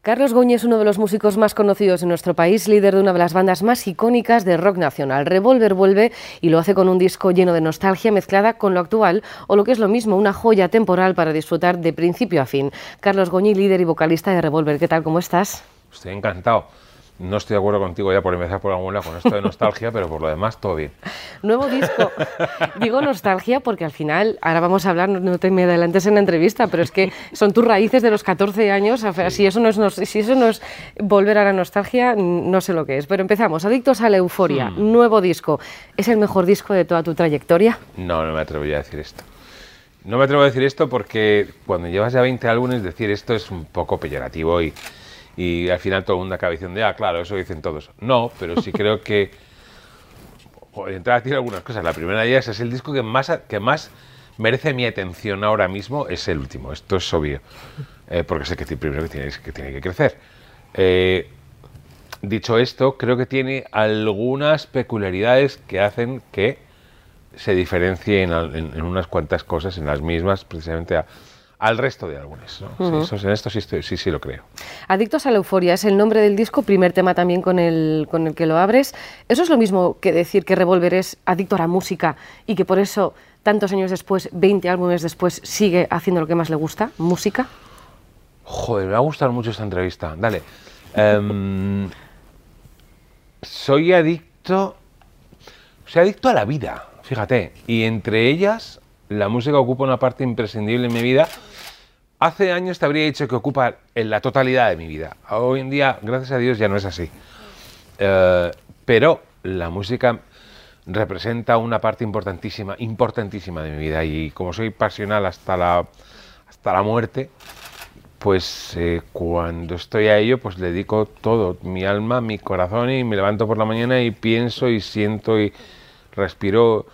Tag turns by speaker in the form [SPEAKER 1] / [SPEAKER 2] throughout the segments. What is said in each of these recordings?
[SPEAKER 1] Carlos Goñi es uno de los músicos más conocidos en nuestro país, líder de una de las bandas más icónicas de rock nacional. Revolver vuelve y lo hace con un disco lleno de nostalgia mezclada con lo actual, o lo que es lo mismo, una joya temporal para disfrutar de principio a fin. Carlos Goñi, líder y vocalista de Revolver, ¿qué tal? ¿Cómo estás?
[SPEAKER 2] Estoy encantado. No estoy de acuerdo contigo ya por empezar por algún lado con esto de nostalgia, pero por lo demás todo bien.
[SPEAKER 1] Nuevo disco. Digo nostalgia porque al final, ahora vamos a hablar, no te me adelantes en la entrevista, pero es que son tus raíces de los 14 años. Si, eso no es, si eso no es volver a la nostalgia, no sé lo que es. Pero empezamos. Adictos a la euforia. Hmm. Nuevo disco. ¿Es el mejor disco de toda tu trayectoria?
[SPEAKER 2] No, no me atrevería a decir esto. No me atrevo a decir esto porque cuando llevas ya 20 álbumes, decir esto es un poco peyorativo y y al final todo el mundo acaba diciendo, ah, claro, eso dicen todos. No, pero sí creo que, por entrar a decir algunas cosas, la primera de ellas es el disco que más, que más merece mi atención ahora mismo, es el último, esto es obvio, eh, porque sé que primero que tiene que, tiene que crecer. Eh, dicho esto, creo que tiene algunas peculiaridades que hacen que se diferencie en, en unas cuantas cosas, en las mismas, precisamente a, al resto de álbumes. ¿no? en esto sí, sí, sí lo creo.
[SPEAKER 1] Adictos a la euforia es el nombre del disco, primer tema también con el, con el que lo abres. ¿Eso es lo mismo que decir que Revolver es adicto a la música y que por eso tantos años después, 20 álbumes después, sigue haciendo lo que más le gusta, música?
[SPEAKER 2] Joder, me va a gustar mucho esta entrevista. Dale. Em, soy adicto... Soy adicto a la vida, fíjate. Y entre ellas la música ocupa una parte imprescindible en mi vida. Hace años te habría dicho que ocupa en la totalidad de mi vida. Hoy en día, gracias a Dios, ya no es así. Eh, pero la música representa una parte importantísima, importantísima de mi vida. Y como soy pasional hasta la, hasta la muerte, pues eh, cuando estoy a ello, pues le dedico todo, mi alma, mi corazón, y me levanto por la mañana y pienso y siento y respiro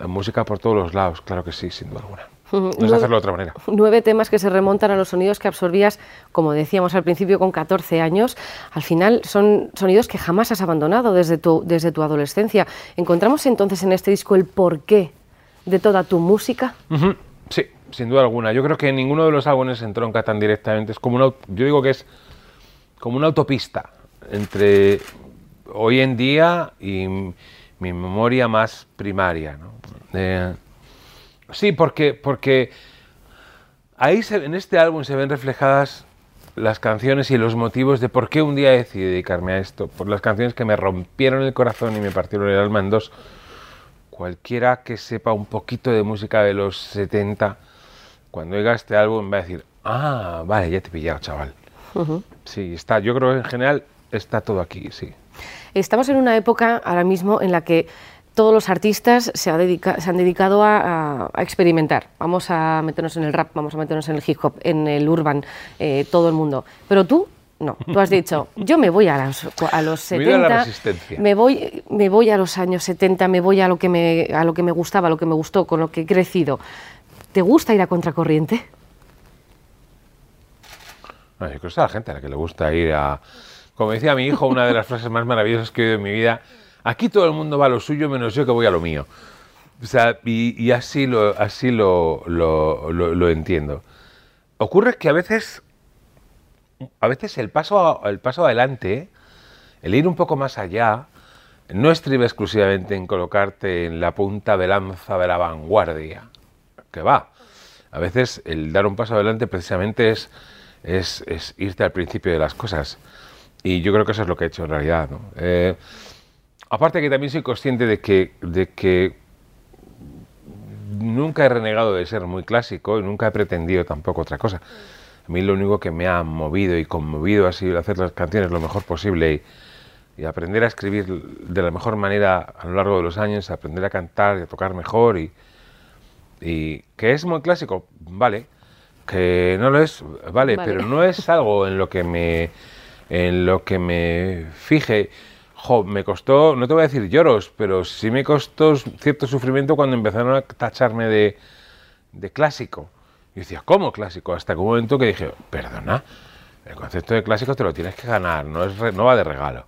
[SPEAKER 2] música por todos los lados, claro que sí, sin duda alguna. No es hacerlo de otra manera.
[SPEAKER 1] Nueve temas que se remontan a los sonidos que absorbías, como decíamos al principio, con 14 años. Al final son sonidos que jamás has abandonado desde tu, desde tu adolescencia. ¿Encontramos entonces en este disco el porqué de toda tu música?
[SPEAKER 2] Sí, sin duda alguna. Yo creo que ninguno de los álbumes entronca tan directamente. Es como una, yo digo que es como una autopista entre hoy en día y mi memoria más primaria. ¿no? Sí, porque, porque ahí en este álbum se ven reflejadas las canciones y los motivos de por qué un día decidí dedicarme a esto, por las canciones que me rompieron el corazón y me partieron el alma en dos. Cualquiera que sepa un poquito de música de los 70, cuando oiga este álbum va a decir, ah, vale, ya te he pillado, chaval. Sí, está, yo creo que en general está todo aquí, sí.
[SPEAKER 1] Estamos en una época ahora mismo en la que todos los artistas se, han dedicado a, experimentar. Vamos a meternos en el rap, vamos a meternos en el hip hop, en el urban, eh, todo el mundo. Pero tú, no. Tú has dicho, yo me voy a los, a los 70, me voy, me voy a los años 70, me voy a lo, que me, a lo que me gustaba, a lo que me gustó, con lo que he crecido. ¿Te gusta ir a contracorriente?
[SPEAKER 2] No, yo creo que a la gente a la que le gusta ir a como decía mi hijo, una de las frases más maravillosas que he oído en mi vida, aquí todo el mundo va a lo suyo menos yo que voy a lo mío. O sea, y, así, lo, así lo, lo, entiendo. Ocurre que a veces, a veces el paso, el paso adelante, el ir un poco más allá, no estriba exclusivamente en colocarte en la punta de lanza de la vanguardia, que va. A veces el dar un paso adelante precisamente es, es, irte al principio de las cosas. Y yo creo que eso es lo que he hecho en realidad. Eh, aparte que también soy consciente de que, de que nunca he renegado de ser muy clásico y nunca he pretendido tampoco otra cosa. A mí lo único que me ha movido y conmovido ha sido hacer las canciones lo mejor posible y, y, aprender a escribir de la mejor manera a lo largo de los años, aprender a cantar y a tocar mejor y, y que es muy clásico, vale, que no lo es, vale. pero no es algo en lo que me en lo que me fije. Me costó, no te voy a decir lloros, pero sí me costó cierto sufrimiento cuando empezaron a tacharme de, de clásico. Y decía, ¿cómo clásico? Hasta que un momento que dije, perdona, el concepto de clásico te lo tienes que ganar, no, es no va de regalo.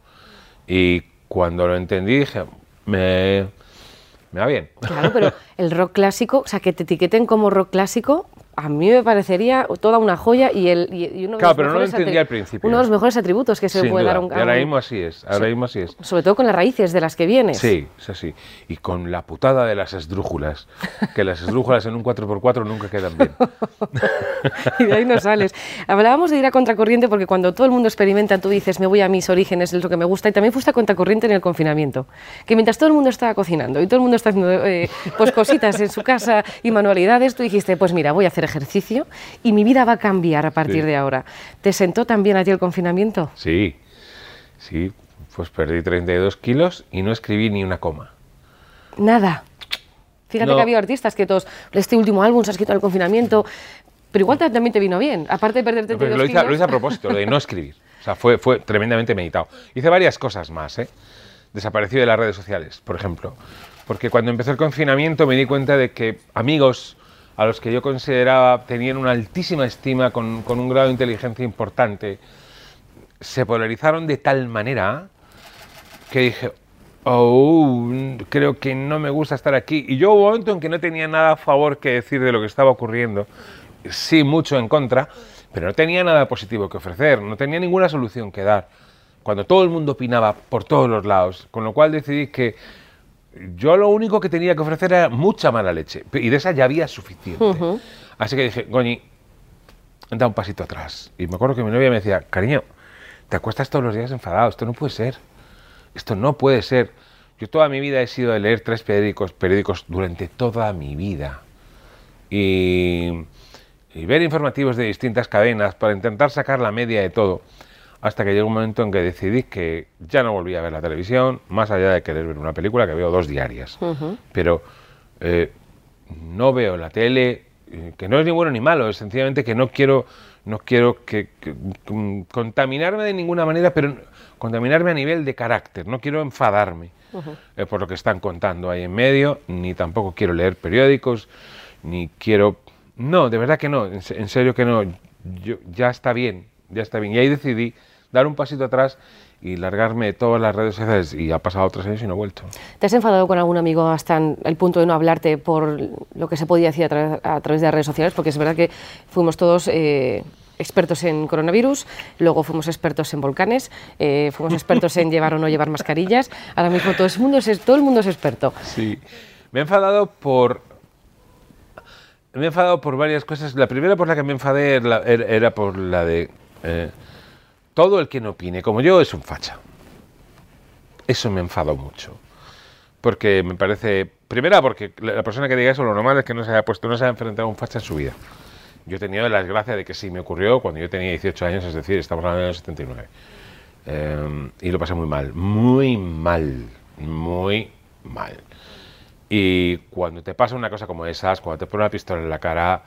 [SPEAKER 2] Y cuando lo entendí dije, me, me va bien.
[SPEAKER 1] Claro, pero el rock clásico, o sea, que te etiqueten como rock clásico, a mí me parecería toda una joya y, el, y uno, de
[SPEAKER 2] Claro, pero no lo al principio.
[SPEAKER 1] uno de los mejores atributos que se
[SPEAKER 2] Sin
[SPEAKER 1] puede
[SPEAKER 2] duda.
[SPEAKER 1] dar a un
[SPEAKER 2] Y ahora mismo así es, ahora mismo así es.
[SPEAKER 1] Sobre todo con las raíces de las que vienes.
[SPEAKER 2] Sí, es así. Y con la putada de las esdrújulas, que las esdrújulas en un 4x4 nunca quedan bien.
[SPEAKER 1] y de ahí no sales. Hablábamos de ir a contracorriente porque cuando todo el mundo experimenta, tú dices, me voy a mis orígenes, es lo que me gusta, y también fuiste a contracorriente en el confinamiento. Que mientras todo el mundo estaba cocinando y todo el mundo está haciendo eh, pues cositas en su casa y manualidades, tú dijiste, pues mira, voy a hacer ejercicio y mi vida va a cambiar a partir
[SPEAKER 2] Sí.
[SPEAKER 1] de ahora. ¿Te sentó también a ti el confinamiento?
[SPEAKER 2] Sí, sí, pues perdí 32 kilos y no escribí ni una coma.
[SPEAKER 1] Nada. Fíjate
[SPEAKER 2] No.
[SPEAKER 1] que había artistas que todos, este último álbum se ha escrito en el confinamiento, pero igual también te vino bien, aparte de
[SPEAKER 2] No, pero
[SPEAKER 1] 32
[SPEAKER 2] lo, hice, a-
[SPEAKER 1] kilos.
[SPEAKER 2] lo hice a propósito, lo de no escribir. O sea, fue, fue tremendamente meditado. Hice varias cosas más, ¿eh? Desaparecí de las redes sociales, por ejemplo. Porque cuando empezó el confinamiento me di cuenta de que amigos a los que yo consideraba tenían una altísima estima, con, un grado de inteligencia importante, se polarizaron de tal manera que dije, oh, creo que no me gusta estar aquí. Y yo hubo un momento en que no tenía nada a favor que decir de lo que estaba ocurriendo, sí mucho en contra, pero no tenía nada positivo que ofrecer, no tenía ninguna solución que dar. Cuando todo el mundo opinaba por todos los lados, con lo cual decidí que yo lo único que tenía que ofrecer era mucha mala leche, y de esa ya había suficiente. Así que dije, Goñi, da un pasito atrás. Y me acuerdo que mi novia me decía, cariño, te acuestas todos los días enfadado, esto no puede ser. Esto no puede ser. Yo toda mi vida he sido de leer tres periódicos, periódicos durante toda mi vida. Y, y ver informativos de distintas cadenas para intentar sacar la media de todo. Hasta que llegó un momento en que decidí que ya no volvía a ver la televisión, más allá de querer ver una película que veo dos diarias. Pero eh, no veo la tele, eh, que no es ni bueno ni malo, es sencillamente que no quiero, no quiero que, que- mm, contaminarme de ninguna manera, pero contaminarme a nivel de carácter, no quiero enfadarme eh, por lo que están contando ahí en medio, ni tampoco quiero leer periódicos, ni quiero... No, de verdad que no, en, en serio que no, yo, ya está bien, ya está bien. Y ahí decidí dar un pasito atrás y largarme de todas las redes sociales y ha pasado tres años y no he vuelto.
[SPEAKER 1] ¿Te has enfadado con algún amigo hasta el punto de no hablarte por lo que se podía decir a, tra- a través de las redes sociales? Porque es verdad que fuimos todos eh, expertos en coronavirus, luego fuimos expertos en volcanes, eh, fuimos expertos en llevar o no llevar mascarillas. Ahora mismo todo el mundo es, todo el mundo es experto.
[SPEAKER 2] Sí. Me he enfadado por. Me he enfadado por varias cosas. La primera por la que me enfadé era- era por la de. eh, todo el que no opine como yo es un facha. Eso me enfadó mucho. Porque me parece. Primera, porque la persona que diga eso, lo normal es que no se haya puesto, no se haya enfrentado a un facha en su vida. Yo he tenido la desgracia de que sí me ocurrió cuando yo tenía 18 años, es decir, estamos hablando del año 79. Eh, y lo pasé muy mal, muy mal, muy mal. Y cuando te pasa una cosa como esas, cuando te pone una pistola en la cara,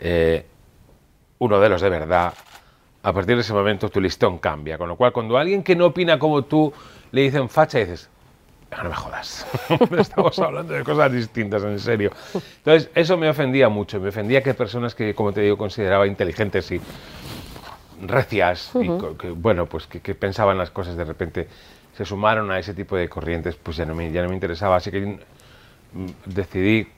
[SPEAKER 2] eh, uno de los de verdad, a partir de ese momento tu listón cambia. Con lo cual, cuando alguien que no opina como tú le dicen facha, dices, "Ah, no me jodas, estamos hablando de cosas distintas, en serio. Entonces, eso me ofendía mucho, me ofendía que personas que, como te digo, consideraba inteligentes y recias, y que, bueno, pues que, que pensaban las cosas de repente, se sumaron a ese tipo de corrientes, pues ya no me, ya no me interesaba. Así que mm, decidí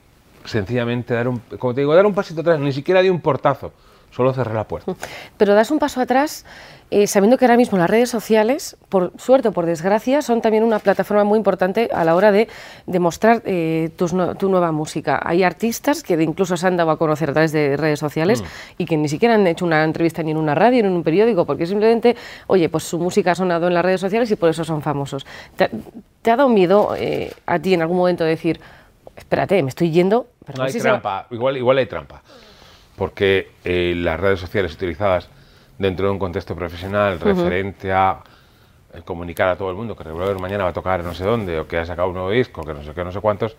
[SPEAKER 2] sencillamente dar un, como te digo, dar un pasito atrás, ni siquiera di un portazo, solo cerré la puerta.
[SPEAKER 1] Pero das un paso atrás eh, sabiendo que ahora mismo las redes sociales, por suerte o por desgracia, son también una plataforma muy importante a la hora de, de mostrar eh, tus no- tu nueva música. Hay artistas que incluso se han dado a conocer a través de redes sociales y que ni siquiera han hecho una entrevista ni en una radio ni en un periódico, porque simplemente, oye, pues su música ha sonado en las redes sociales y por eso son famosos. ¿Te, te ha dado miedo eh, a ti en algún momento decir, espérate, me estoy yendo? Pero
[SPEAKER 2] No
[SPEAKER 1] no
[SPEAKER 2] hay
[SPEAKER 1] sé si se va-".
[SPEAKER 2] trampa, igual, igual hay trampa, porque eh, las redes sociales utilizadas dentro de un contexto profesional referente a eh, comunicar a todo el mundo que Revolver mañana va a tocar no sé dónde o que ha sacado un nuevo disco, que no sé qué, no sé cuántos,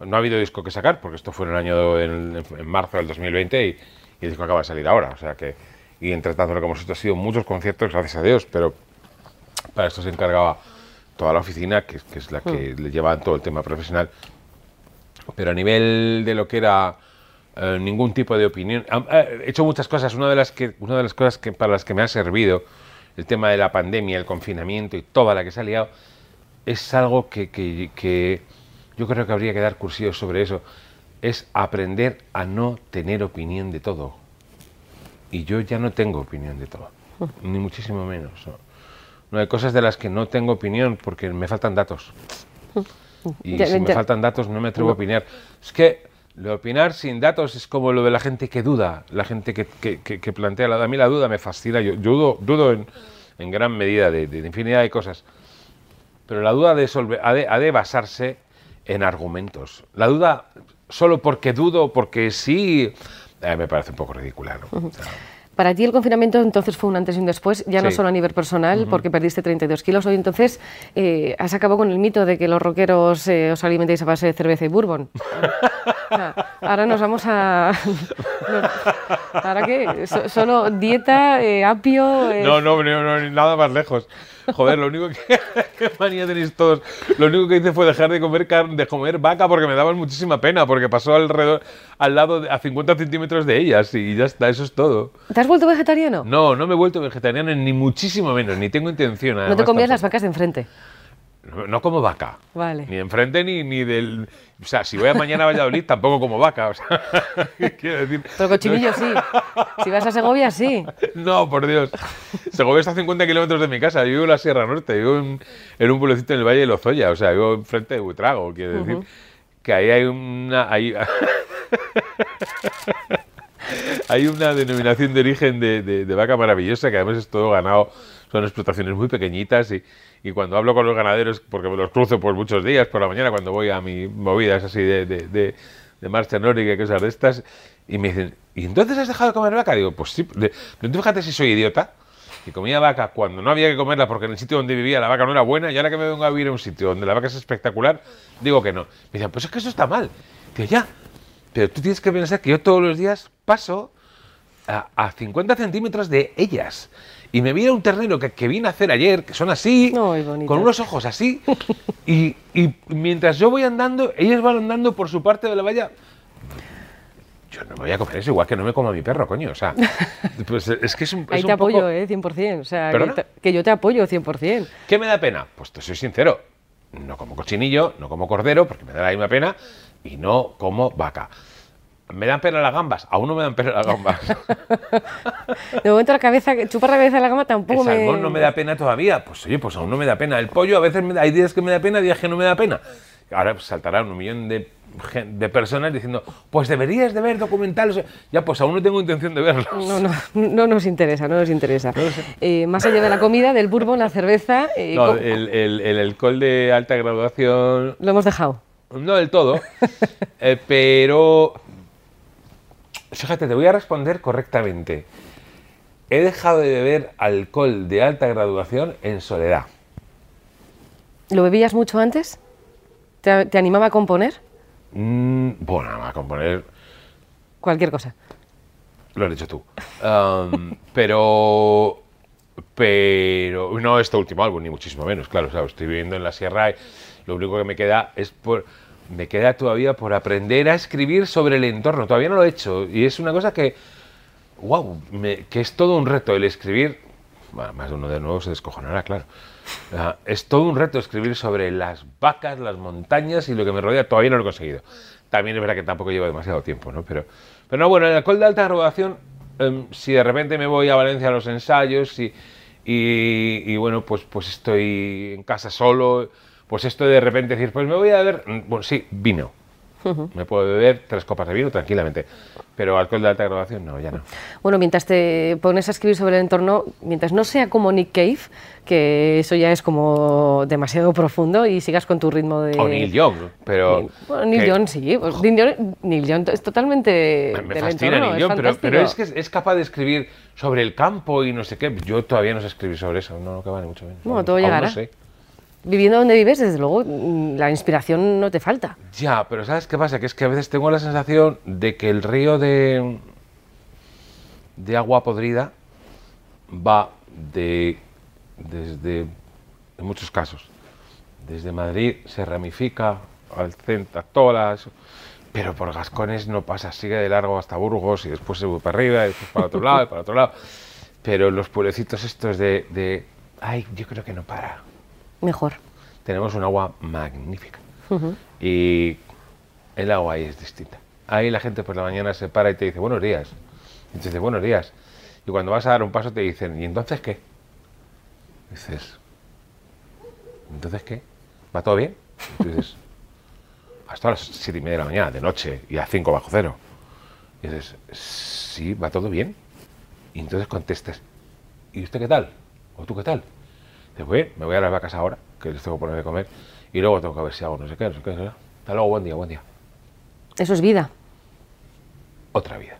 [SPEAKER 2] no ha habido disco que sacar, porque esto fue en el año, en, en marzo del 2020 y, y el disco acaba de salir ahora, o sea que, y entre tanto lo que hemos hecho ha sido muchos conciertos, gracias a Dios, pero para esto se encargaba toda la oficina, que, que es la que le lleva todo el tema profesional. Pero a nivel de lo que era eh, ningún tipo de opinión, eh, he hecho muchas cosas. Una de las que, una de las cosas que para las que me ha servido el tema de la pandemia, el confinamiento y toda la que se ha liado, es algo que, que- que yo creo que habría que dar cursillos sobre eso. es aprender a no tener opinión de todo. Y yo ya no tengo opinión de todo, ni muchísimo menos. ¿no? No hay cosas de las que no tengo opinión porque me faltan datos. Y
[SPEAKER 1] Ya-
[SPEAKER 2] si me
[SPEAKER 1] ya-
[SPEAKER 2] faltan datos no me atrevo a opinar. Es que lo de opinar sin datos es como lo de la gente que duda, la gente que, que- que- que plantea la duda. A mí la duda me fascina, yo, yo dudo, dudo en, en gran medida de, de infinidad de cosas. Pero la duda de ha, de, ha de basarse en argumentos. La duda solo porque dudo porque sí, eh, me parece un poco ridícula. ¿no? O sea,
[SPEAKER 1] Para ti el confinamiento entonces fue un antes y un después, ya no
[SPEAKER 2] Sí.
[SPEAKER 1] solo a nivel personal, porque perdiste 32 kilos. Hoy entonces eh, has acabado con el mito de que los rockeros eh, os alimentáis a base de cerveza y bourbon. Ahora nos vamos a... ¿Ahora qué? So- solo dieta, eh, apio... eh,
[SPEAKER 2] No, no, no, no, nada más lejos. Joder, lo único que. qué manía tenéis todos. Lo único que hice fue dejar de comer carne, de comer vaca porque me daban muchísima pena, porque pasó alrededor, al lado, de- a 50 centímetros de ellas y ya está, eso es todo.
[SPEAKER 1] ¿Te has vuelto vegetariano?
[SPEAKER 2] No, no me he vuelto vegetariano ni muchísimo menos, ni tengo intención.
[SPEAKER 1] No te
[SPEAKER 2] además,
[SPEAKER 1] comías las vacas de enfrente.
[SPEAKER 2] No, como vaca.
[SPEAKER 1] Vale.
[SPEAKER 2] Ni enfrente ni, ni del. O sea, si voy a mañana a Valladolid, tampoco como vaca. O sea, ¿qué quiero decir?
[SPEAKER 1] Pero cochinillo sí. Si vas a Segovia, sí.
[SPEAKER 2] No, por Dios. Segovia está a 50 kilómetros de mi casa. Yo vivo en la Sierra Norte. Vivo en, en un pueblecito en el Valle de Lozoya. O sea, vivo enfrente de Buitrago. Quiero decir que ahí hay una... Hay, hay una denominación de origen de, de- de vaca maravillosa que además es todo ganado. Son explotaciones muy pequeñitas y, y cuando hablo con los ganaderos, porque me los cruzo por muchos días, por la mañana cuando voy a mi movidas así de, de, de, de marcha nórdica y cosas de estas, y me dicen, ¿y entonces has dejado de comer vaca? Digo, pues sí. Pero tú fíjate si soy idiota. Y comía vaca cuando no había que comerla porque en el sitio donde vivía la vaca no era buena y ahora que me vengo a vivir a un sitio donde la vaca es espectacular, digo que no. Me dicen, pues es que eso está mal. Digo, ya, pero tú tienes que pensar que yo todos los días paso a, a 50 centímetros de ellas. Y me viene un ternero que, que vine a hacer ayer, que son así, con unos ojos así. y, y mientras yo voy andando, ellas van andando por su parte de la valla. Yo no me voy a comer eso, igual que no me como a mi perro, coño. O sea, pues es que es un,
[SPEAKER 1] Ahí
[SPEAKER 2] es
[SPEAKER 1] te
[SPEAKER 2] un poco-
[SPEAKER 1] apoyo, ¿eh? 100%. O sea, que, te- que yo te apoyo 100%.
[SPEAKER 2] ¿Qué me da pena? Pues te soy sincero, no como cochinillo, no como cordero, porque me da la misma pena, y no como vaca. ¿Me dan pena las gambas? Aún no me dan pena las gambas.
[SPEAKER 1] De momento la cabeza, chupar la cabeza de la gama tampoco
[SPEAKER 2] El
[SPEAKER 1] me...
[SPEAKER 2] salmón no me da pena todavía. Pues oye, pues aún no me da pena. El pollo a veces me da, hay días que me da pena, días que no me da pena. Ahora pues, saltarán un millón de, de personas diciendo, pues deberías de ver documentales. Ya, pues aún no tengo intención de verlos.
[SPEAKER 1] No, no, no nos interesa, no nos interesa. Eh, más allá de la comida, del bourbon, la cerveza, eh,
[SPEAKER 2] No,
[SPEAKER 1] ¿cómo-
[SPEAKER 2] el, el- el alcohol de alta graduación,
[SPEAKER 1] lo hemos dejado.
[SPEAKER 2] no del todo, eh, pero fíjate, te voy a responder correctamente. He dejado de beber alcohol de alta graduación en soledad.
[SPEAKER 1] ¿Lo bebías mucho antes? ¿Te, te animaba a componer?
[SPEAKER 2] Mm, bueno, a componer
[SPEAKER 1] Cualquier cosa.
[SPEAKER 2] Lo has dicho tú. Pero. Pero. No este último álbum, ni muchísimo menos, claro. o sea, estoy viviendo en la Sierra y lo único que me queda es por. Me queda todavía por aprender a escribir sobre el entorno. Todavía no lo he hecho. Y es una cosa que. ¡Wow! que es todo un reto el escribir. Bueno, más uno de nuevo se descojonará, claro. Ah, es todo un reto escribir sobre las vacas, las montañas y lo que me rodea. Todavía no lo he conseguido. También es verdad que tampoco lleva demasiado tiempo, ¿no? Pero, pero no, bueno, el alcohol de alta graduación, em, si de repente me voy a Valencia a los ensayos y, y, y, bueno, pues, pues estoy en casa solo, pues esto de repente decir, pues me voy a beber, mm, bueno, sí, vino. Me puedo beber tres copas de vino tranquilamente, pero alcohol de alta graduación no, ya no.
[SPEAKER 1] Bueno, mientras te pones a escribir sobre el entorno, mientras no sea como Nick Cave, que eso ya es como demasiado profundo, y sigas con tu ritmo de...
[SPEAKER 2] O Neil Young, pero...
[SPEAKER 1] Bueno, Neil
[SPEAKER 2] que-
[SPEAKER 1] Young sí, pues Neil, Young, Neil es totalmente
[SPEAKER 2] Me, fascina
[SPEAKER 1] entorno,
[SPEAKER 2] Neil Young, pero, pero es que es, es capaz de escribir sobre el campo y no sé qué. Yo todavía no sé escribir sobre eso, no, no que vale mucho menos.
[SPEAKER 1] Bueno, todo llegará.
[SPEAKER 2] No sé.
[SPEAKER 1] Viviendo donde vives, desde luego, mm, la inspiración no te falta.
[SPEAKER 2] Ya, pero ¿sabes qué pasa? Que es que a veces tengo la sensación de que el río de, de agua podrida va de, desde, en muchos casos, desde Madrid se ramifica al centro, todas, pero por Gascones no pasa, sigue de largo hasta Burgos y después se va para arriba y después para otro lado y para otro lado. Pero los pueblecitos estos de, ay, yo creo que no para
[SPEAKER 1] Mejor.
[SPEAKER 2] tenemos un agua magnífica. Y el agua ahí es distinta. ahí la gente por la mañana se para y te dice buenos días. Y te dice buenos días. Y cuando vas a dar un paso te dicen, ¿y entonces qué? dices, ¿entonces qué? ¿Va todo bien? Y tú dices, hasta las siete y media de la mañana, de noche, y a 5 bajo cero. Y dices, sí, va todo bien. Y entonces contestas, ¿y usted qué tal? ¿O tú qué tal? Bueno, me voy a las vacas ahora, que les tengo que poner de comer, y luego tengo que ver si hago no sé qué, no sé qué. Hasta luego, buen día, buen día.
[SPEAKER 1] Eso es vida.
[SPEAKER 2] Otra vida.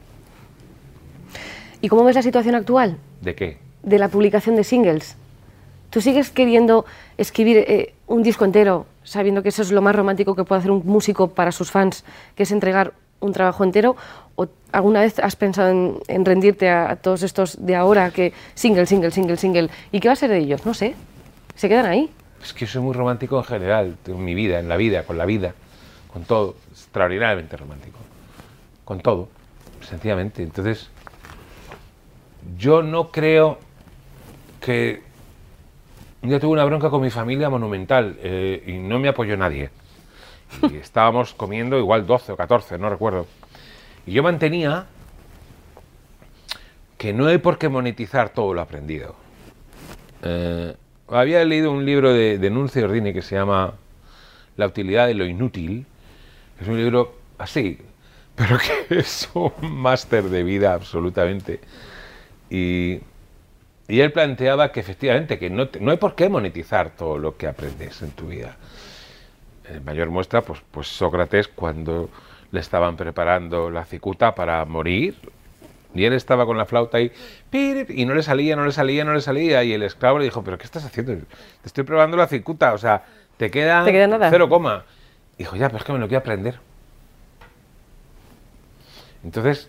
[SPEAKER 1] ¿Y cómo ves la situación actual?
[SPEAKER 2] ¿De qué?
[SPEAKER 1] De la publicación de singles. ¿Tú sigues queriendo escribir eh, un disco entero, sabiendo que eso es lo más romántico que puede hacer un músico para sus fans, que es entregar un trabajo entero? ¿O alguna vez has pensado en, rendirte a, todos estos de ahora que single, single, single, single? ¿Y qué va a ser de ellos? No sé. ¿Se quedan ahí?
[SPEAKER 2] Es que yo soy muy romántico en general, en mi vida, en la vida, con la vida, con todo. Extraordinariamente romántico. Con todo, sencillamente. Entonces, yo no creo que día tuve una bronca con mi familia monumental eh, y no me apoyó nadie. Y estábamos comiendo igual 12 o 14, no recuerdo. Y yo mantenía que no hay por qué monetizar todo lo aprendido. Eh, había leído un libro de, de Nuncio Ordine que se llama La utilidad de lo inútil. Es un libro así, pero que es un máster de vida absolutamente. Y y él planteaba que efectivamente que no, no hay por qué monetizar todo lo que aprendes en tu vida. En mayor muestra, pues, pues Sócrates cuando le estaban preparando la cicuta para morir, y él estaba con la flauta ahí, y no le salía, no le salía, no le salía, y el esclavo le dijo, pero ¿qué estás haciendo? Te estoy probando la cicuta, o sea, te queda,
[SPEAKER 1] ¿Te queda nada?
[SPEAKER 2] cero coma. Dijo, ya, pero es que me lo quiero aprender. Entonces,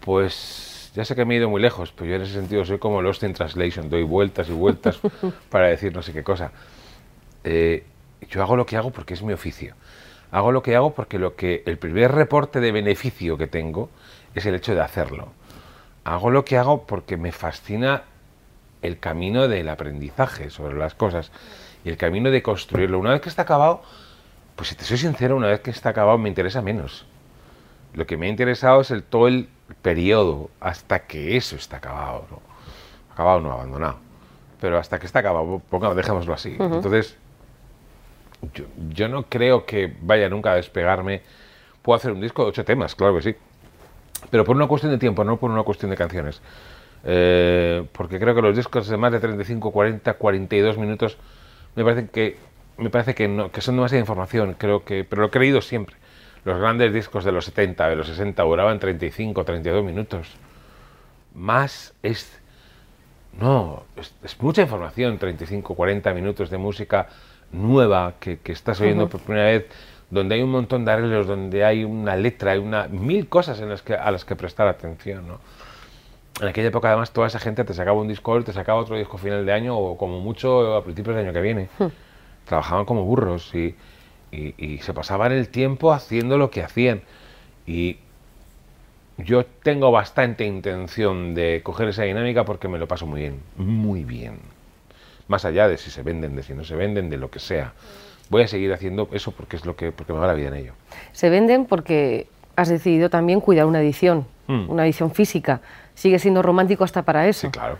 [SPEAKER 2] pues ya sé que me he ido muy lejos, pero yo en ese sentido soy como Lost in Translation, doy vueltas y vueltas para decir no sé qué cosa. Eh, yo hago lo que hago porque es mi oficio. Hago lo que hago porque lo que el primer reporte de beneficio que tengo es el hecho de hacerlo. Hago lo que hago porque me fascina el camino del aprendizaje sobre las cosas y el camino de construirlo. Una vez que está acabado, pues si te soy sincero, una vez que está acabado me interesa menos. Lo que me ha interesado es el todo el periodo hasta que eso está acabado, ¿no? Acabado no, abandonado. Pero hasta que está acabado, pongamos, dejémoslo así. Entonces, yo, no creo que vaya nunca a despegarme. Puedo hacer un disco de ocho temas, claro que sí. Pero por una cuestión de tiempo, no por una cuestión de canciones. Eh, porque creo que los discos de más de 35, 40, 42 minutos me parece que me parece que, no, que son demasiada información, creo que, pero lo he creído siempre. Los grandes discos de los 70, de los 60 duraban 35, 32 minutos. Más es... No, es, mucha información, 35, 40 minutos de música nueva que, estás oyendo por primera vez, donde hay un montón de arreglos, donde hay una letra, hay una, mil cosas en las que, a las que prestar atención. ¿no? En aquella época, además, toda esa gente te sacaba un disco, te sacaba otro disco final de año o como mucho a principios del año que viene. Hmm. Trabajaban como burros y y, se pasaban el tiempo haciendo lo que hacían. Y yo tengo bastante intención de coger esa dinámica porque me lo paso muy bien, muy bien. Más allá de si se venden, de si no se venden, de lo que sea. Voy a seguir haciendo eso porque es lo que porque me va la vida en ello.
[SPEAKER 1] Se venden porque has decidido también cuidar una edición, hmm. una edición física. Sigue siendo romántico hasta para eso.
[SPEAKER 2] Sí, claro.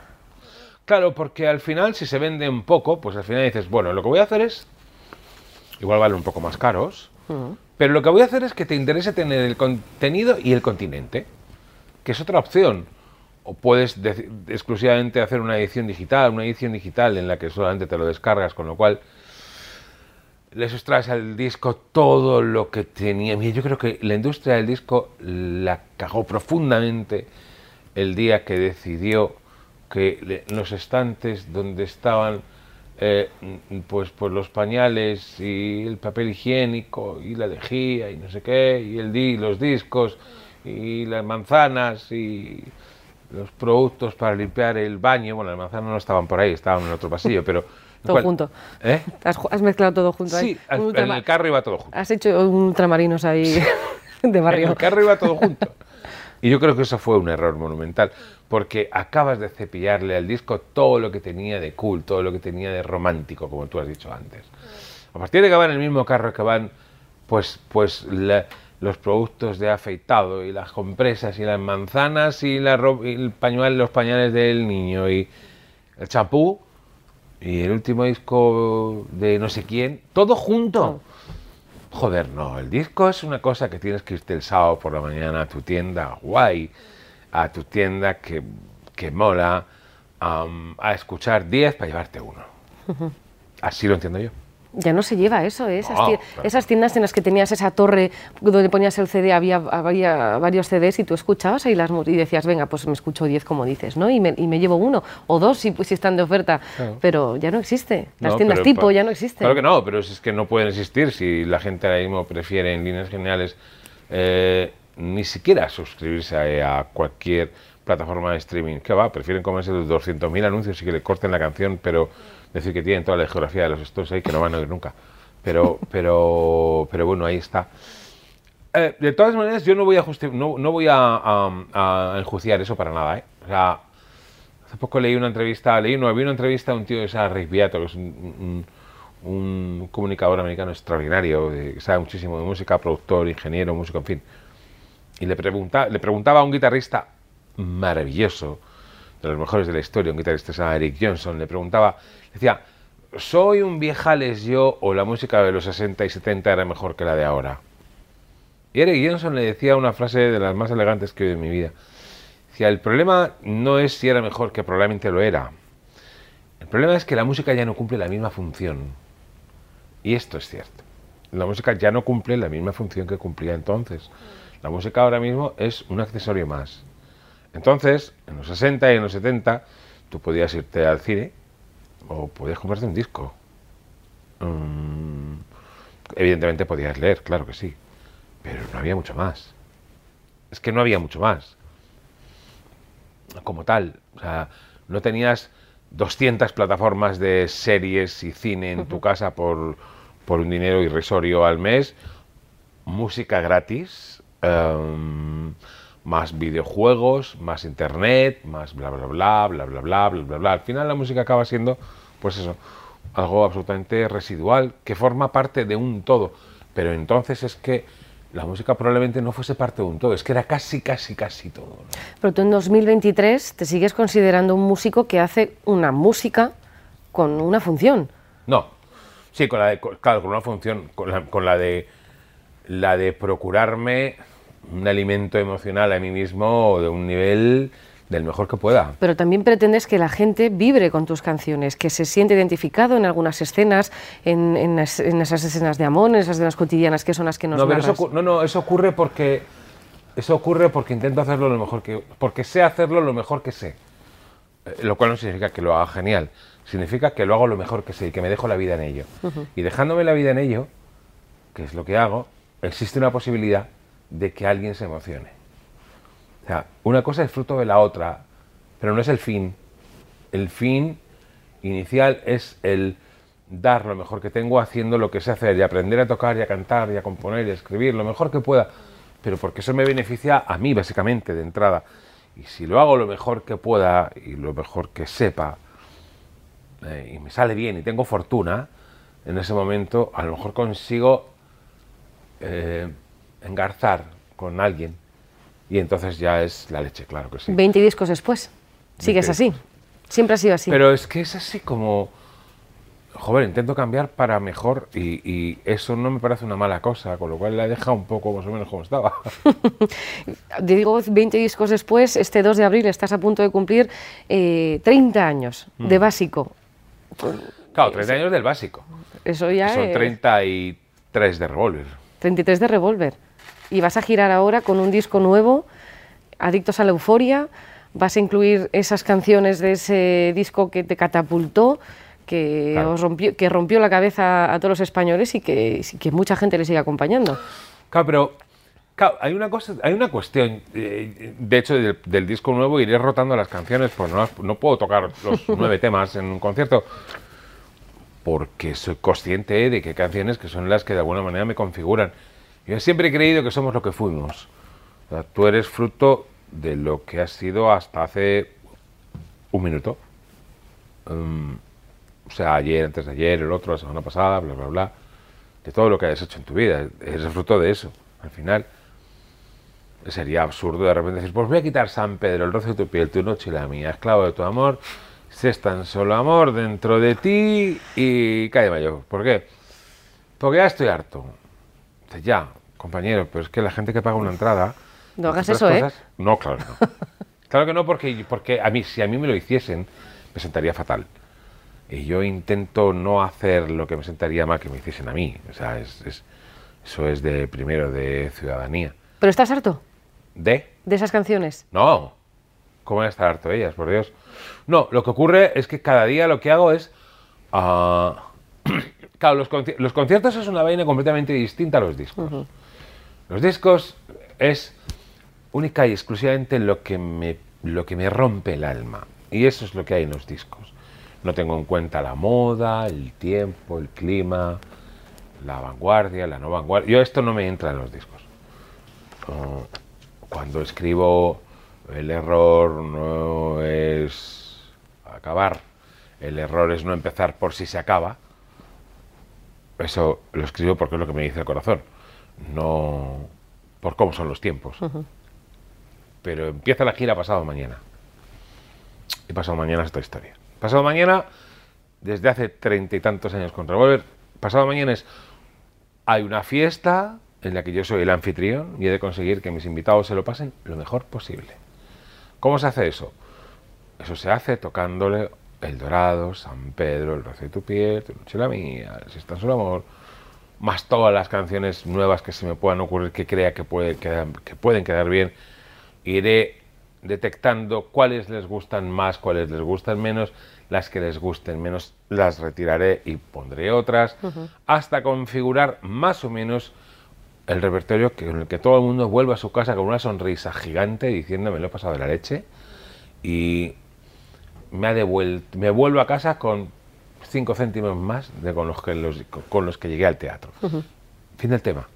[SPEAKER 2] Claro, porque al final, si se venden poco, pues al final dices, bueno, lo que voy a hacer es igual valen un poco más caros, pero lo que voy a hacer es que te interese tener el contenido y el continente, que es otra opción. O puedes exclusivamente hacer una edición digital, una edición digital en la que solamente te lo descargas, con lo cual les extraes al disco todo lo que tenía. Yo creo que la industria del disco la cagó profundamente el día que decidió que los estantes donde estaban eh, pues, pues los pañales y el papel higiénico y la lejía y no sé qué, y el di, los discos y las manzanas y los productos para limpiar el baño. Bueno, las manzanas no estaban por ahí, estaban en otro pasillo, pero...
[SPEAKER 1] todo junto.
[SPEAKER 2] ¿Eh?
[SPEAKER 1] Has, mezclado todo junto
[SPEAKER 2] Sí, en el carro iba todo junto.
[SPEAKER 1] Has hecho ultramarinos ahí de barrio.
[SPEAKER 2] En el carro iba todo junto. Y yo creo que eso fue un error monumental, porque acabas de cepillarle al disco todo lo que tenía de cool, todo lo que tenía de romántico, como tú has dicho antes. A partir de que van en el mismo carro que van, pues, pues los productos de afeitado y las compresas y las manzanas y, la y el pañuelo, los pañales del niño y el chapú y el último disco de no sé quién, todo junto. Joder, no, el disco es una cosa que tienes que irte el sábado por la mañana a tu tienda guay, a tu tienda que, que mola, am, a escuchar 10 para llevarte uno. Así lo entiendo yo.
[SPEAKER 1] Ya no se lleva eso, ¿eh? esas,
[SPEAKER 2] No,
[SPEAKER 1] tie-
[SPEAKER 2] claro.
[SPEAKER 1] esas tiendas en las que tenías esa torre donde ponías el CD, había, había varios CDs y tú escuchabas ahí las y decías, venga, pues me escucho 10 como dices, ¿no? Y me, y me llevo uno o dos si, si están de oferta,
[SPEAKER 2] Claro.
[SPEAKER 1] pero ya no existe. Las
[SPEAKER 2] No,
[SPEAKER 1] tiendas
[SPEAKER 2] pero
[SPEAKER 1] tipo ya no existen.
[SPEAKER 2] Claro que no, pero es que no pueden existir si la gente ahora mismo prefiere en líneas generales eh, ni siquiera suscribirse a, a cualquier plataforma de streaming. ¿Qué va? Prefieren comerse los 200.000 anuncios y que le corten la canción, pero decir que tienen toda la geografía de los Stones ahí que no van a oír nunca. Pero, pero, pero bueno, ahí está. Eh, de todas maneras, yo no voy a no, no voy a, a- a enjuiciar eso para nada, ¿eh? Hace poco leí una entrevista, leí, no, había una entrevista a un tío se llama Rick Beato, que es un, un- un comunicador americano extraordinario, de- que sabe muchísimo de música, productor, ingeniero, músico, en fin. Y le, pregunta, le preguntaba a un guitarrista maravilloso, de los mejores de la historia, un guitarrista Eric Johnson, le preguntaba, decía, ¿soy un viejales yo o la música de los 60 y 70 era mejor que la de ahora? Y Eric Johnson le decía una frase de las más elegantes que he oído en mi vida. Decía, el problema no es si era mejor, que probablemente lo era. El problema es que la música ya no cumple la misma función. Y esto es cierto. La música ya no cumple la misma función que cumplía entonces. La música ahora mismo es un accesorio más. Entonces, en los 60 y en los 70, tú podías irte al cine o podías comprarte un disco. Mm, evidentemente podías leer, claro que sí. Pero no había mucho más. Es que no había mucho más como tal. O sea, no tenías 200 plataformas de series y cine en tu casa por, por un dinero irrisorio al mes, música gratis, em, más videojuegos, más internet, más bla bla bla, bla bla bla, bla bla bla. Al final la música acaba siendo, pues eso, algo absolutamente residual, que forma parte de un todo. Pero entonces es que la música probablemente no fuese parte de un todo, es que era casi, casi, casi todo. ¿no?
[SPEAKER 1] Pero tú en 2023 te sigues considerando un músico que hace una música con una función.
[SPEAKER 2] No. Sí, con la de, claro, con una función, con la, con la de la de procurarme un alimento emocional a mí mismo de un nivel del mejor que pueda.
[SPEAKER 1] Pero también pretendes que la gente vibre con tus canciones, que se siente identificado en algunas escenas, en, en es- en esas escenas de amor, en esas escenas cotidianas que son las que nos
[SPEAKER 2] No, pero eso, no, no, eso ocurre porque eso ocurre porque intento hacerlo lo mejor que porque sé hacerlo lo mejor que sé. Eh, Lo cual no significa que lo haga genial, significa que lo hago lo mejor que sé y que me dejo la vida en ello. Y dejándome la vida en ello, que es lo que hago, existe una posibilidad de que alguien se emocione. O sea, una cosa es fruto de la otra, pero no es el fin. El fin inicial es el dar lo mejor que tengo haciendo lo que sé hacer y aprender a tocar y a cantar y a componer y a escribir lo mejor que pueda, pero porque eso me beneficia a mí básicamente de entrada. Y si lo hago lo mejor que pueda y lo mejor que sepa eh, y me sale bien y tengo fortuna, en ese momento a lo mejor consigo eh, engarzar con alguien y entonces ya es la leche, claro que sí.
[SPEAKER 1] 20 discos después. Sigues
[SPEAKER 2] 20
[SPEAKER 1] así. Siempre ha sido así.
[SPEAKER 2] Pero es que es así como, joder, intento cambiar para mejor y, y eso no me parece una mala cosa, con lo cual la he dejado un poco más o menos como estaba.
[SPEAKER 1] Digo 20 discos después, este 2 de abril estás a punto de cumplir eh, 30 años de
[SPEAKER 2] Mm.
[SPEAKER 1] básico.
[SPEAKER 2] Claro, 30 años del básico,
[SPEAKER 1] Eso ya
[SPEAKER 2] son
[SPEAKER 1] es
[SPEAKER 2] 33 de revólver.
[SPEAKER 1] 33 de Revolver. Y vas a girar ahora con un disco nuevo, Adictos a la Euforia. Vas a incluir esas canciones de ese disco que te catapultó, que,
[SPEAKER 2] Claro.
[SPEAKER 1] os rompió, que rompió la cabeza a todos los españoles y que, que mucha gente le sigue acompañando.
[SPEAKER 2] Claro, pero claro, hay una cosa, hay una cuestión. eh, de hecho, del, del disco nuevo iré rotando las canciones, pues no, no puedo tocar los nueve temas en un concierto, porque soy consciente de que hay canciones que son las que de alguna manera me configuran. Yo siempre he creído que somos lo que fuimos. Tú eres fruto de lo que has sido hasta hace un minuto. Um, o sea, ayer, antes de ayer, el otro, la semana pasada, bla, bla, bla. De todo lo que hayas hecho en tu vida. Eres fruto de eso. Al final sería absurdo de repente decir, pues voy a quitar San Pedro, el roce de tu piel, tu noche y la mía, esclavo de tu amor, si es tan solo amor dentro de ti y cae mayor. ¿Por qué? Porque ya estoy harto. Ya, compañero, pero es que la gente que paga una entrada...
[SPEAKER 1] No hagas eso, ¿eh?
[SPEAKER 2] No, claro que no. claro que no, porque, porque a mí, si a mí me lo hiciesen, me sentaría fatal. Y yo intento no hacer lo que me sentaría mal que me hiciesen a mí. O sea, es, es- eso es de primero, de ciudadanía.
[SPEAKER 1] ¿Pero estás harto
[SPEAKER 2] ¿De?
[SPEAKER 1] de esas canciones?
[SPEAKER 2] No. ¿Cómo van a estar harto ellas, por Dios? No, lo que ocurre es que cada día lo que hago es... ah, claro, los, conci- los conciertos es una vaina completamente distinta a los discos. Los discos es única y exclusivamente lo que, me, lo que me rompe el alma. Y eso es lo que hay en los discos. No tengo en cuenta la moda, el tiempo, el clima, la vanguardia, la no vanguardia. Yo esto no me entra en los discos. Ah, cuando escribo, el error no es acabar, el error es no empezar por si se acaba. Eso lo escribo porque es lo que me dice el corazón, no por cómo son los tiempos. Pero empieza la gira pasado mañana. Y pasado mañana es otra historia. Pasado mañana, desde hace treinta y tantos años con Revolver, pasado mañana es hay una fiesta en la que yo soy el anfitrión y he de conseguir que mis invitados se lo pasen lo mejor posible. ¿Cómo se hace eso? Eso se hace tocándole El Dorado, San Pedro, El Roce de tu piel, Tu noche la mía, Si está solo amor, más todas las canciones nuevas que se me puedan ocurrir que crea que, puede quedar- que pueden quedar bien. Iré detectando cuáles les gustan más, cuáles les gustan menos, las que les gusten menos las retiraré y pondré otras, hasta configurar más o menos el repertorio que, con el que todo el mundo vuelva a su casa con una sonrisa gigante diciendo me lo he pasado de la leche y me ha devuelto, me vuelvo a casa con cinco céntimos más de con los que los, con los que llegué al teatro. Fin del tema.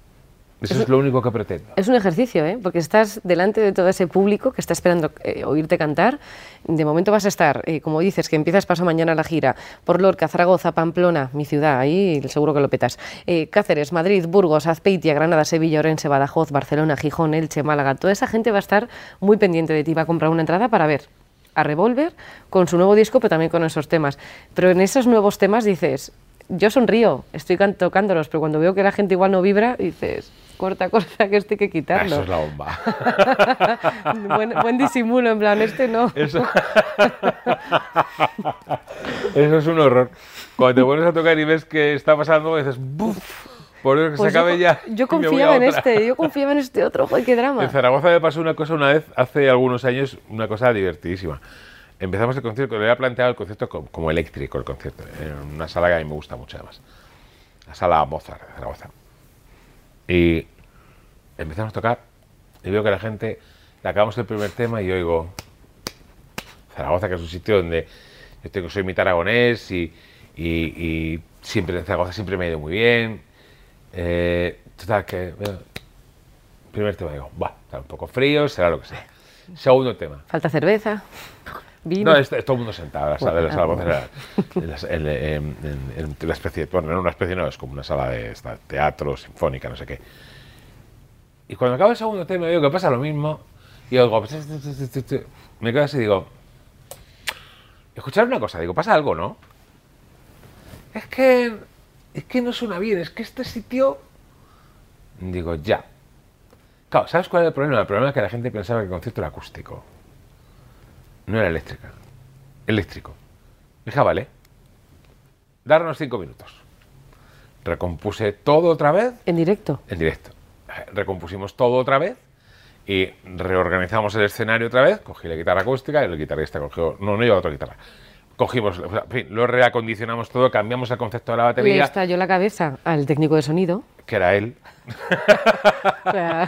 [SPEAKER 2] Eso es lo único que pretendo.
[SPEAKER 1] Es un ejercicio, ¿eh? porque estás delante de todo ese público que está esperando eh, oírte cantar. De momento vas a estar, eh, como dices, que empiezas paso mañana la gira por Lorca, Zaragoza, Pamplona, mi ciudad, ahí seguro que lo petas. Eh, Cáceres, Madrid, Burgos, Azpeitia, Granada, Sevilla, Orense, Badajoz, Barcelona, Gijón, Elche, Málaga. Toda esa gente va a estar muy pendiente de ti, va a comprar una entrada para ver a Revolver con su nuevo disco, pero también con esos temas. Pero en esos nuevos temas dices, yo sonrío, estoy tocándolos, pero cuando veo que la gente igual no vibra, dices, corta, corta, que este hay que quitarlo.
[SPEAKER 2] Eso es la bomba.
[SPEAKER 1] buen, buen disimulo, en plan, este no.
[SPEAKER 2] Eso... Eso es un horror. Cuando te pones a tocar y ves que está pasando, dices, ¡buf! Por Dios que
[SPEAKER 1] Pues
[SPEAKER 2] se acabe
[SPEAKER 1] yo,
[SPEAKER 2] ya.
[SPEAKER 1] yo confiaba en
[SPEAKER 2] otra".
[SPEAKER 1] este, yo confiaba en este otro, joder, qué drama.
[SPEAKER 2] En Zaragoza me pasó una cosa una vez, hace algunos años, una cosa divertidísima. Empezamos el concierto, le había planteado el concierto co- como, eléctrico, el concierto, en una sala que a mí me gusta mucho además. La sala Mozart de Zaragoza. Y empezamos a tocar y veo que la gente, le acabamos el primer tema y yo oigo Zaragoza, que es un sitio donde yo tengo, soy mitad aragonés y, y, y siempre en Zaragoza siempre me ha ido muy bien. Eh, total, que primer tema digo, va, está un poco frío, será lo que sea. Segundo tema.
[SPEAKER 1] Falta cerveza, vino.
[SPEAKER 2] No, es, es todo el mundo sentado. La sala,
[SPEAKER 1] Bueno,
[SPEAKER 2] la sala en la- en- en- en- en la especie, bueno, no una especie, no, es como una sala de esta, teatro, sinfónica, no sé qué. Y cuando acaba el segundo tema, digo que pasa lo mismo, y oigo, pues, me quedo así y digo, escuchar una cosa, digo, pasa algo, ¿no? Es que, es que no suena bien, es que este sitio, digo, ya. Claro, ¿sabes cuál es el problema? El problema es que la gente pensaba que el concierto era acústico. No era eléctrica. Eléctrico. Dije, "Ah, vale. Darnos cinco minutos. Recompuse todo otra vez
[SPEAKER 1] En directo.
[SPEAKER 2] en directo. Recompusimos todo otra vez y reorganizamos el escenario otra vez. Cogí la guitarra acústica y el guitarrista cogió. No, no lleva otra guitarra. Cogimos, o sea, en fin, lo reacondicionamos todo, cambiamos el concepto de la
[SPEAKER 1] Le
[SPEAKER 2] batería,
[SPEAKER 1] estalló la cabeza al técnico de sonido.
[SPEAKER 2] que era él.
[SPEAKER 1] O sea,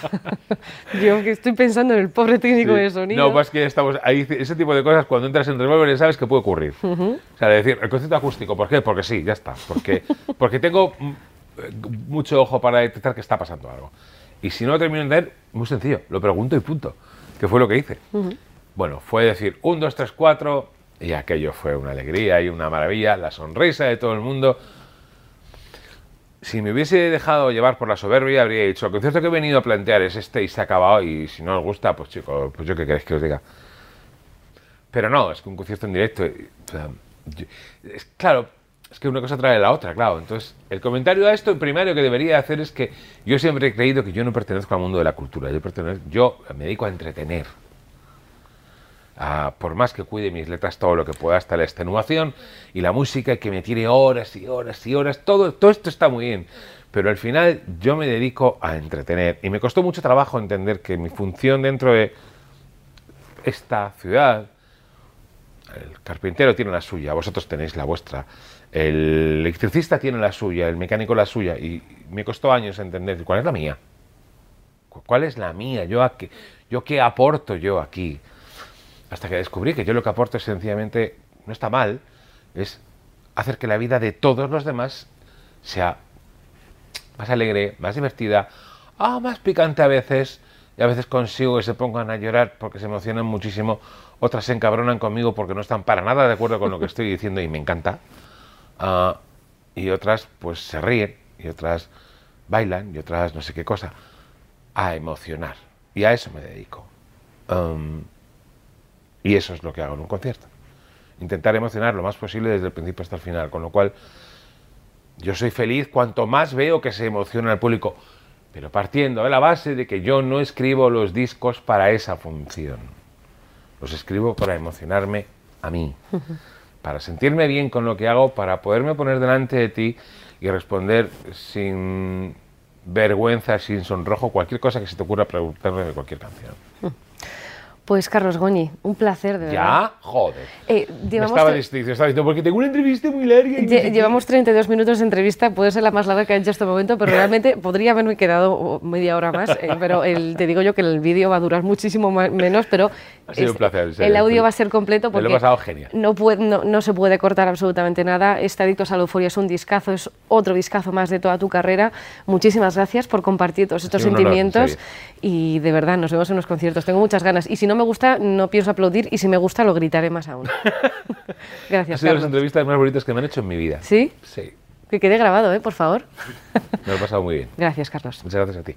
[SPEAKER 1] yo que estoy pensando en el pobre técnico
[SPEAKER 2] Sí.
[SPEAKER 1] de sonido.
[SPEAKER 2] No, pues que estamos ahí, ese tipo de cosas cuando entras en Revolver sabes que puede ocurrir. O sea, de decir, el concepto acústico, ¿por qué? Porque sí, ya está. Porque, porque tengo mm, eh, mucho ojo para detectar que está pasando algo. Y si no lo termino de entender, muy sencillo, lo pregunto y punto. Que fue lo que hice. Bueno, fue decir, un, dos, tres, cuatro, y aquello fue una alegría y una maravilla, la sonrisa de todo el mundo. si me hubiese dejado llevar por la soberbia, habría dicho, el concierto que he venido a plantear es este y se ha acabado, y si no os gusta, pues chicos, pues yo qué queréis que os diga. Pero no, es que un concierto en directo, es, claro, es que una cosa trae la otra, claro. Entonces, el comentario a esto, el primario que debería hacer es que yo siempre he creído que yo no pertenezco al mundo de la cultura, yo, pertenezco, yo me dedico a entretener. A, por más que cuide mis letras todo lo que pueda, hasta la extenuación y la música que me tire horas y horas y horas, todo, todo esto está muy bien. Pero al final yo me dedico a entretener y me costó mucho trabajo entender que mi función dentro de esta ciudad, el carpintero tiene la suya, vosotros tenéis la vuestra, el electricista tiene la suya, el mecánico la suya y me costó años entender cuál es la mía. ¿Cu- ¿Cuál es la mía? ¿Yo, yo qué aporto yo aquí? Hasta que descubrí que yo lo que aporto es sencillamente, no está mal, es hacer que la vida de todos los demás sea más alegre, más divertida, ah, más picante a veces, y a veces consigo que se pongan a llorar porque se emocionan muchísimo, otras se encabronan conmigo porque no están para nada de acuerdo con lo que estoy diciendo y me encanta, Ah, y otras pues se ríen, y otras bailan, y otras no sé qué cosa, a emocionar, y a eso me dedico. Um, y eso es lo que hago en un concierto. Intentar emocionar lo más posible desde el principio hasta el final. Con lo cual, yo soy feliz cuanto más veo que se emociona el público. Pero partiendo de la base de que yo no escribo los discos para esa función. Los escribo para emocionarme a mí. Para sentirme bien con lo que hago, para poderme poner delante de ti y responder sin vergüenza, sin sonrojo, cualquier cosa que se te ocurra preguntarme de cualquier canción.
[SPEAKER 1] Pues Carlos Goñi, un placer, de verdad.
[SPEAKER 2] ¿Ya? Joder.
[SPEAKER 1] Eh, llevamos,
[SPEAKER 2] estaba estaba diciendo, porque tengo una entrevista muy larga. y no
[SPEAKER 1] lle-
[SPEAKER 2] qué".
[SPEAKER 1] llevamos 32 minutos de entrevista, puede ser la más larga que he hecho este momento, pero realmente podría haberme quedado media hora más, eh, pero el- te digo yo que el vídeo va a durar muchísimo menos, pero
[SPEAKER 2] Ha sido un placer,
[SPEAKER 1] el audio va a ser completo
[SPEAKER 2] Me lo he
[SPEAKER 1] porque
[SPEAKER 2] pasado genial.
[SPEAKER 1] no, puede- no, no se puede cortar absolutamente nada. Este Adictos a la Euforia es un discazo, es otro discazo más de toda tu carrera. Muchísimas gracias por compartir todos estos
[SPEAKER 2] honor,
[SPEAKER 1] sentimientos y de verdad nos vemos en los conciertos. Tengo muchas ganas y si no me gusta no pienso aplaudir y si me gusta lo gritaré más aún.
[SPEAKER 2] Ha
[SPEAKER 1] gracias,
[SPEAKER 2] sido las
[SPEAKER 1] Carlos.
[SPEAKER 2] entrevistas más bonitas que me han hecho en mi vida.
[SPEAKER 1] ¿Sí?
[SPEAKER 2] Sí.
[SPEAKER 1] Que quede grabado, ¿eh? por favor.
[SPEAKER 2] Me lo he pasado muy bien.
[SPEAKER 1] Gracias, Carlos.
[SPEAKER 2] Muchas gracias a ti.